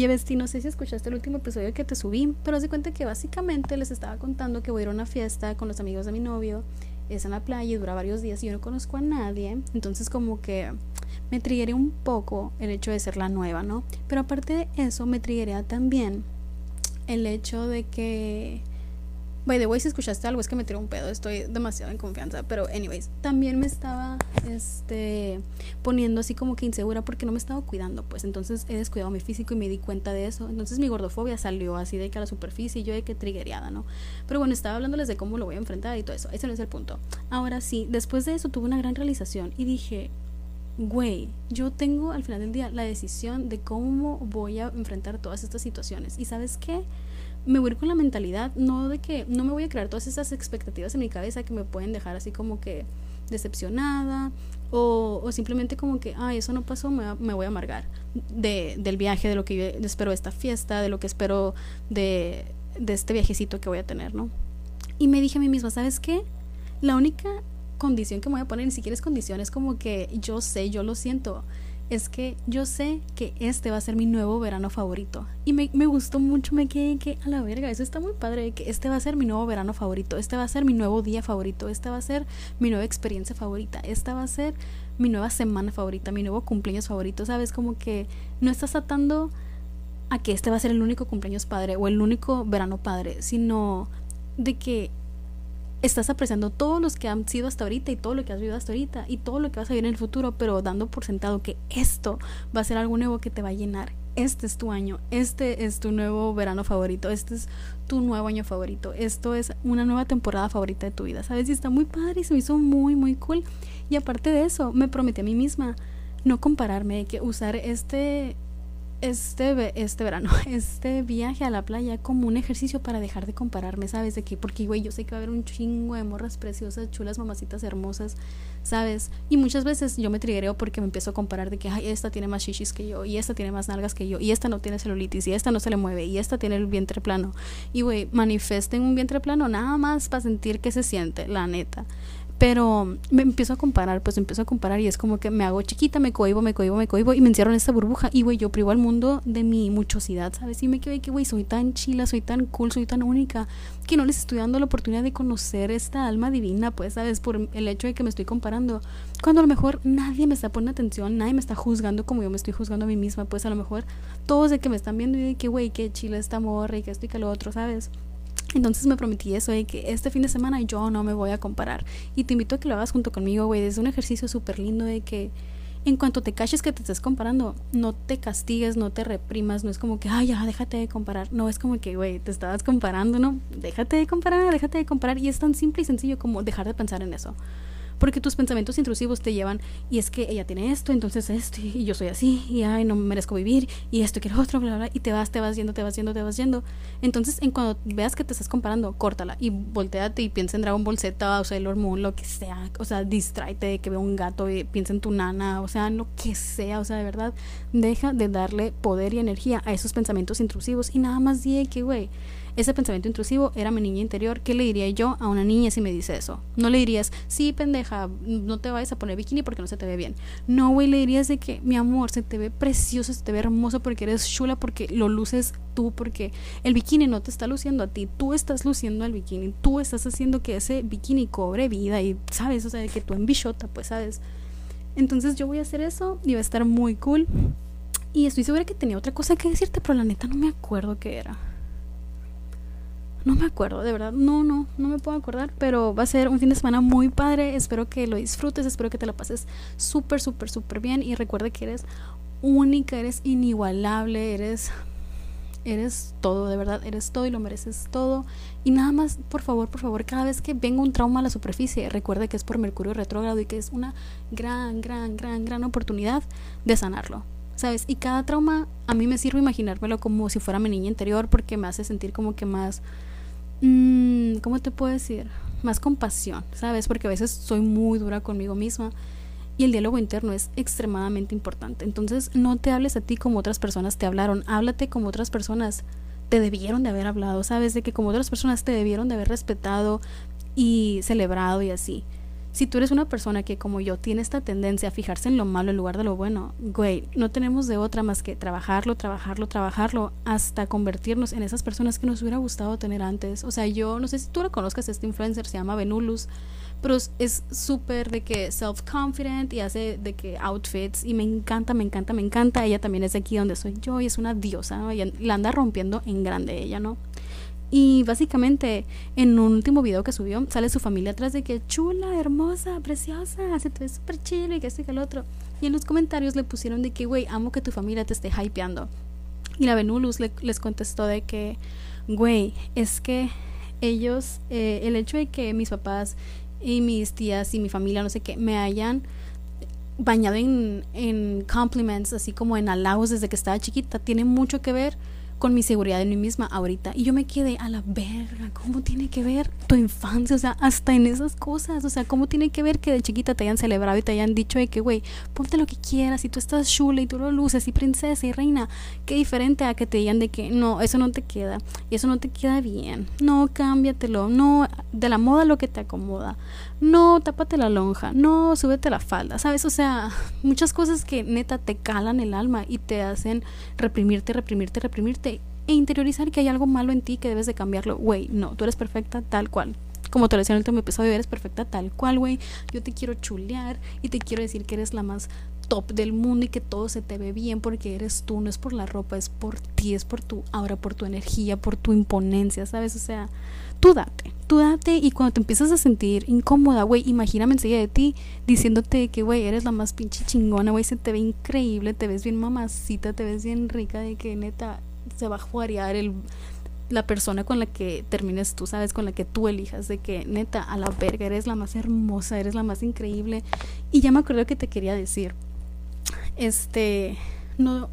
Oye, Besti, no sé si escuchaste el último episodio que te subí, pero haz de cuenta que básicamente les estaba contando que voy a ir a una fiesta con los amigos de mi novio. Es en la playa y dura varios días y yo no conozco a nadie. Entonces, como que me trigueré un poco el hecho de ser la nueva, ¿no? Pero aparte de eso, me triguería también el hecho de que By the way, si escuchaste algo es que me tiró un pedo, estoy demasiado en confianza, pero anyways, también me estaba este poniendo así como que insegura porque no me estaba cuidando, pues entonces he descuidado mi físico y me di cuenta de eso. Entonces mi gordofobia salió así de que a la superficie y yo de que triguereada, ¿no? Pero bueno, estaba hablándoles de cómo lo voy a enfrentar y todo eso. Ese no es el punto. Ahora sí, después de eso tuve una gran realización y dije, güey, yo tengo al final del día la decisión de cómo voy a enfrentar todas estas situaciones. ¿Y sabes qué? Me voy a ir con la mentalidad, no de que no me voy a crear todas esas expectativas en mi cabeza que me pueden dejar así como que decepcionada o, simplemente como que, ay, eso no pasó, me, me voy a amargar de, del viaje, de lo que yo espero de esta fiesta, de lo que espero de, de este viajecito que voy a tener, ¿no? Y me dije a mí misma, ¿sabes qué? La única condición que me voy a poner, ni siquiera es condición, es como que yo sé, yo lo siento es que yo sé que este va a ser mi nuevo verano favorito. Y me, me, gustó mucho, me quedé que a la verga, eso está muy padre, que este va a ser mi nuevo verano favorito, este va a ser mi nuevo día favorito, esta va a ser mi nueva experiencia favorita, esta va a ser mi nueva semana favorita, mi nuevo cumpleaños favorito, ¿sabes? Como que no estás atando a que este va a ser el único cumpleaños padre o el único verano padre, sino de que estás apreciando todos los que han sido hasta ahorita y todo lo que has vivido hasta ahorita y todo lo que vas a vivir en el futuro, pero dando por sentado que esto va a ser algo nuevo que te va a llenar. Este es tu año, este es tu nuevo verano favorito, este es tu nuevo año favorito, esto es una nueva temporada favorita de tu vida, ¿sabes? Y está muy padre y se hizo muy, muy cool. Y aparte de eso, me prometí a mí misma no compararme, que usar este este, este verano, este viaje a la playa como un ejercicio para dejar de compararme, ¿sabes? De qué? Porque, güey, yo sé que va a haber un chingo de morras preciosas, chulas, mamacitas hermosas, ¿sabes? Y muchas veces yo me trigueo porque me empiezo a comparar de que, ay, esta tiene más shishis que yo, y esta tiene más nalgas que yo, y esta no tiene celulitis, y esta no se le mueve, y esta tiene el vientre plano. Y, güey, manifiesten un vientre plano nada más para sentir que se siente, la neta. Pero me empiezo a comparar, pues empiezo a comparar y es como que me hago chiquita, me cohibo, me cohibo, me cohibo y me encierro en esta burbuja. Y güey, yo privo al mundo de mi muchosidad, ¿sabes? Y me quedé que, güey, soy tan chila, soy tan cool, soy tan única, que no les estoy dando la oportunidad de conocer esta alma divina, pues, ¿sabes? Por el hecho de que me estoy comparando. Cuando a lo mejor nadie me está poniendo atención, nadie me está juzgando como yo me estoy juzgando a mí misma, pues a lo mejor todos de que me están viendo y de que, güey, qué chila esta morra y que esto y que lo otro, ¿sabes? Entonces me prometí eso de que este fin de semana yo no me voy a comparar. Y te invito a que lo hagas junto conmigo, güey. Es un ejercicio súper lindo de que en cuanto te caches que te estés comparando, no te castigues, no te reprimas. No es como que, ay, ya, déjate de comparar. No, es como que, güey, te estabas comparando, ¿no? Déjate de comparar, déjate de comparar. Y es tan simple y sencillo como dejar de pensar en eso porque tus pensamientos intrusivos te llevan y es que ella tiene esto, entonces esto y yo soy así y ay, no merezco vivir y esto quiero otro, bla, bla, y te vas, te vas yendo, te vas yendo, te vas yendo. Entonces, en cuando veas que te estás comparando, córtala y volteate y piensa en Dragon Ball Z o Sailor Moon, lo que sea, o sea, distráete de que vea un gato y piensa en tu nana, o sea, lo que sea, o sea, de verdad, deja de darle poder y energía a esos pensamientos intrusivos y nada más di que, güey, ese pensamiento intrusivo era mi niña interior. ¿Qué le diría yo a una niña si me dice eso? No le dirías, sí, pendeja, no te vayas a poner bikini porque no se te ve bien. No, güey, le dirías de que, mi amor, se te ve precioso, se te ve hermoso porque eres chula, porque lo luces tú, porque el bikini no te está luciendo a ti, tú estás luciendo al bikini, tú estás haciendo que ese bikini cobre vida y, ¿sabes? O sea, que tú en bichota, pues, ¿sabes? Entonces yo voy a hacer eso y va a estar muy cool. Y estoy segura que tenía otra cosa que decirte, pero la neta no me acuerdo qué era. No me acuerdo, de verdad. No, no, no me puedo acordar. Pero va a ser un fin de semana muy padre. Espero que lo disfrutes. Espero que te lo pases súper, súper, súper bien. Y recuerda que eres única, eres inigualable, eres. Eres todo, de verdad, eres todo y lo mereces todo. Y nada más, por favor, por favor, cada vez que venga un trauma a la superficie, recuerda que es por Mercurio retrógrado y que es una gran, gran, gran, gran oportunidad de sanarlo. ¿sabes? Y cada trauma a mí me sirve imaginármelo como si fuera mi niña interior porque me hace sentir como que más mmm, ¿cómo te puedo decir? Más compasión, ¿sabes? Porque a veces soy muy dura conmigo misma y el diálogo interno es extremadamente importante. Entonces, no te hables a ti como otras personas te hablaron, háblate como otras personas te debieron de haber hablado, ¿sabes? De que como otras personas te debieron de haber respetado y celebrado y así. Si tú eres una persona que como yo tiene esta tendencia a fijarse en lo malo en lugar de lo bueno, güey, no tenemos de otra más que trabajarlo, trabajarlo, trabajarlo hasta convertirnos en esas personas que nos hubiera gustado tener antes. O sea, yo no sé si tú lo conozcas, este influencer se llama Benulus, pero es súper de que self-confident y hace de que outfits y me encanta, me encanta, me encanta. Ella también es de aquí donde soy yo y es una diosa, ¿no? Y la anda rompiendo en grande ella, ¿no? Y básicamente en un último video que subió sale su familia atrás de que chula, hermosa, preciosa, se te ve súper chido y que este y que el otro. Y en los comentarios le pusieron de que, güey, amo que tu familia te esté hypeando. Y la Benulus les contestó de que, güey, es que ellos, eh, el hecho de que mis papás y mis tías y mi familia, no sé qué, me hayan bañado en, en compliments, así como en halagos desde que estaba chiquita, tiene mucho que ver con mi seguridad en mí misma ahorita. Y yo me quedé a la verga, ¿cómo tiene que ver tu infancia? O sea, hasta en esas cosas, o sea, ¿cómo tiene que ver que de chiquita te hayan celebrado y te hayan dicho de que, güey, ponte lo que quieras y tú estás chula y tú lo luces y princesa y reina? Qué diferente a que te digan de que no, eso no te queda y eso no te queda bien. No, cámbiatelo, no, de la moda lo que te acomoda. No, tápate la lonja, no, súbete la falda, ¿sabes? O sea, muchas cosas que neta te calan el alma y te hacen reprimirte, reprimirte, reprimirte e interiorizar que hay algo malo en ti que debes de cambiarlo. Güey, no, tú eres perfecta tal cual. Como te decía en el último episodio, eres perfecta tal cual, güey. Yo te quiero chulear y te quiero decir que eres la más top del mundo y que todo se te ve bien porque eres tú, no es por la ropa, es por ti, es por tu ahora por tu energía, por tu imponencia, ¿sabes? O sea, tú date, tú date y cuando te empiezas a sentir incómoda, güey, imagíname enseguida de ti diciéndote que, güey, eres la más pinche chingona, güey, se te ve increíble, te ves bien mamacita, te ves bien rica, de que neta se va a jugarear el la persona con la que termines tú, sabes, con la que tú elijas, de que neta, a la verga, eres la más hermosa, eres la más increíble. Y ya me acuerdo que te quería decir, este, no,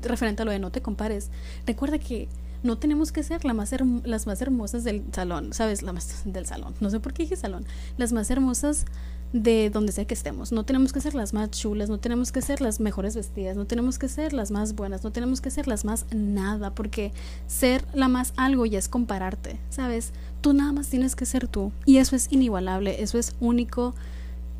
referente a lo de no te compares, recuerda que no tenemos que ser la más las más hermosas del salón, ¿sabes? La más del salón. No sé por qué dije salón. Las más hermosas de donde sea que estemos. No tenemos que ser las más chulas, no tenemos que ser las mejores vestidas, no tenemos que ser las más buenas, no tenemos que ser las más nada, porque ser la más algo ya es compararte, ¿sabes? Tú nada más tienes que ser tú y eso es inigualable, eso es único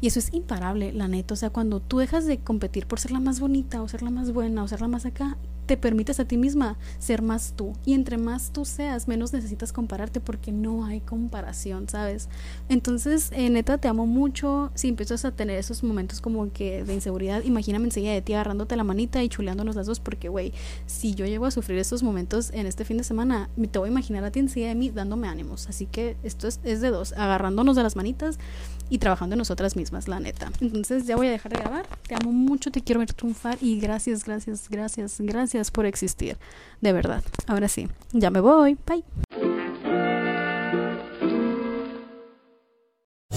y eso es imparable, la neta. O sea, cuando tú dejas de competir por ser la más bonita o ser la más buena o ser la más acá, te permites a ti misma ser más tú. Y entre más tú seas, menos necesitas compararte porque no hay comparación, ¿sabes? Entonces, eh, neta, te amo mucho. Si empiezas a tener esos momentos como que de inseguridad, imagíname enseguida de ti agarrándote la manita y chuleándonos las dos porque, güey, si yo llego a sufrir estos momentos en este fin de semana, te voy a imaginar a ti enseguida de mí dándome ánimos. Así que esto es, es de dos, agarrándonos de las manitas y trabajando en nosotras mismas, la neta. Entonces ya voy a dejar de grabar. Te amo mucho, te quiero ver triunfar y gracias, gracias, gracias, gracias por existir. De verdad. Ahora sí, ya me voy. Bye.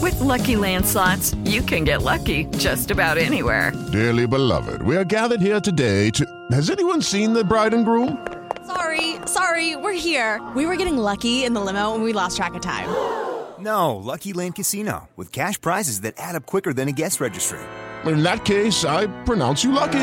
With lucky landslots, you can get lucky just about anywhere. Dearly beloved, we are gathered here today to. Has anyone seen the bride and groom? Sorry, sorry, we're here. We were getting lucky in the limo and we lost track of time. No, Lucky Land Casino, with cash prizes that add up quicker than a guest registry. In that case, I pronounce you lucky.